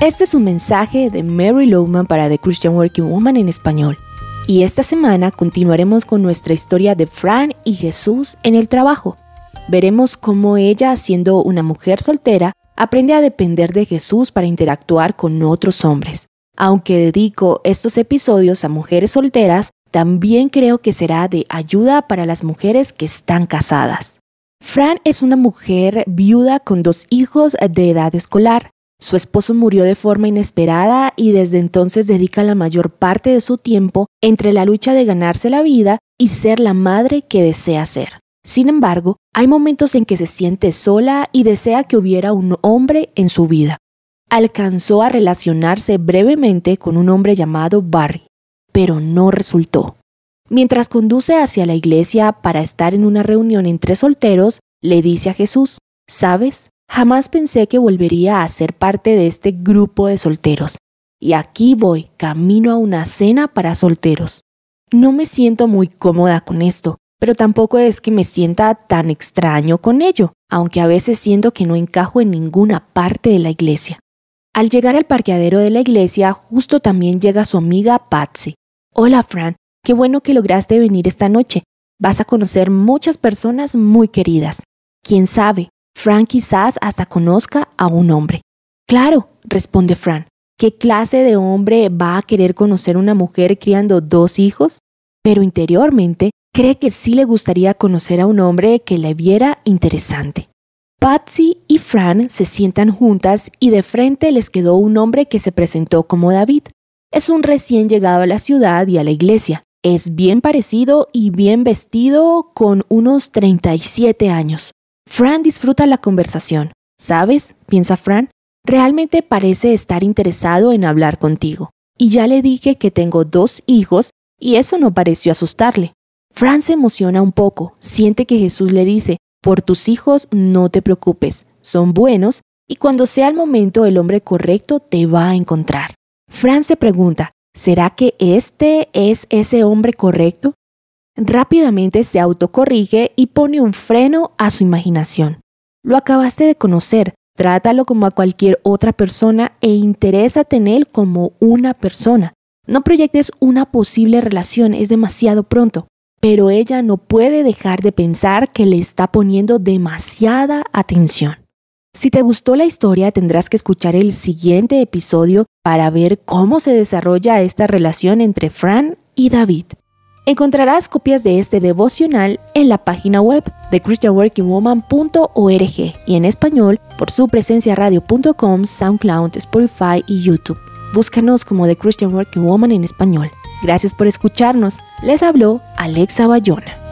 Este es un mensaje de Mary Lowman para The Christian Working Woman en español. Y esta semana continuaremos con nuestra historia de Fran y Jesús en el trabajo. Veremos cómo ella, siendo una mujer soltera, aprende a depender de Jesús para interactuar con otros hombres. Aunque dedico estos episodios a mujeres solteras, también creo que será de ayuda para las mujeres que están casadas. Fran es una mujer viuda con dos hijos de edad escolar. Su esposo murió de forma inesperada y desde entonces dedica la mayor parte de su tiempo entre la lucha de ganarse la vida y ser la madre que desea ser. Sin embargo, hay momentos en que se siente sola y desea que hubiera un hombre en su vida. Alcanzó a relacionarse brevemente con un hombre llamado Barry, pero no resultó. Mientras conduce hacia la iglesia para estar en una reunión entre solteros, le dice a Jesús, ¿sabes? Jamás pensé que volvería a ser parte de este grupo de solteros. Y aquí voy, camino a una cena para solteros. No me siento muy cómoda con esto, pero tampoco es que me sienta tan extraño con ello, aunque a veces siento que no encajo en ninguna parte de la iglesia. Al llegar al parqueadero de la iglesia, justo también llega su amiga Patsy. Hola Fran, qué bueno que lograste venir esta noche. Vas a conocer muchas personas muy queridas. Quién sabe, Fran quizás hasta conozca a un hombre. Claro, responde Fran. ¿Qué clase de hombre va a querer conocer una mujer criando dos hijos? Pero interiormente cree que sí le gustaría conocer a un hombre que le viera interesante. Patsy y Fran se sientan juntas y de frente les quedó un hombre que se presentó como David. Es un recién llegado a la ciudad y a la iglesia. Es bien parecido y bien vestido con unos 37 años. Fran disfruta la conversación. ¿Sabes? piensa Fran. Realmente parece estar interesado en hablar contigo. Y ya le dije que tengo dos hijos y eso no pareció asustarle. Fran se emociona un poco, siente que Jesús le dice, por tus hijos no te preocupes, son buenos y cuando sea el momento el hombre correcto te va a encontrar. Fran se pregunta, ¿será que este es ese hombre correcto? Rápidamente se autocorrige y pone un freno a su imaginación. Lo acabaste de conocer, trátalo como a cualquier otra persona e interésate en él como una persona. No proyectes una posible relación, es demasiado pronto. Pero ella no puede dejar de pensar que le está poniendo demasiada atención. Si te gustó la historia, tendrás que escuchar el siguiente episodio para ver cómo se desarrolla esta relación entre Fran y David. Encontrarás copias de este devocional en la página web de christianworkingwoman.org y en español por su presencia radio.com, SoundCloud, Spotify y YouTube. Búscanos como The Christian Working Woman en español. Gracias por escucharnos. Les habló Alexa Bayona.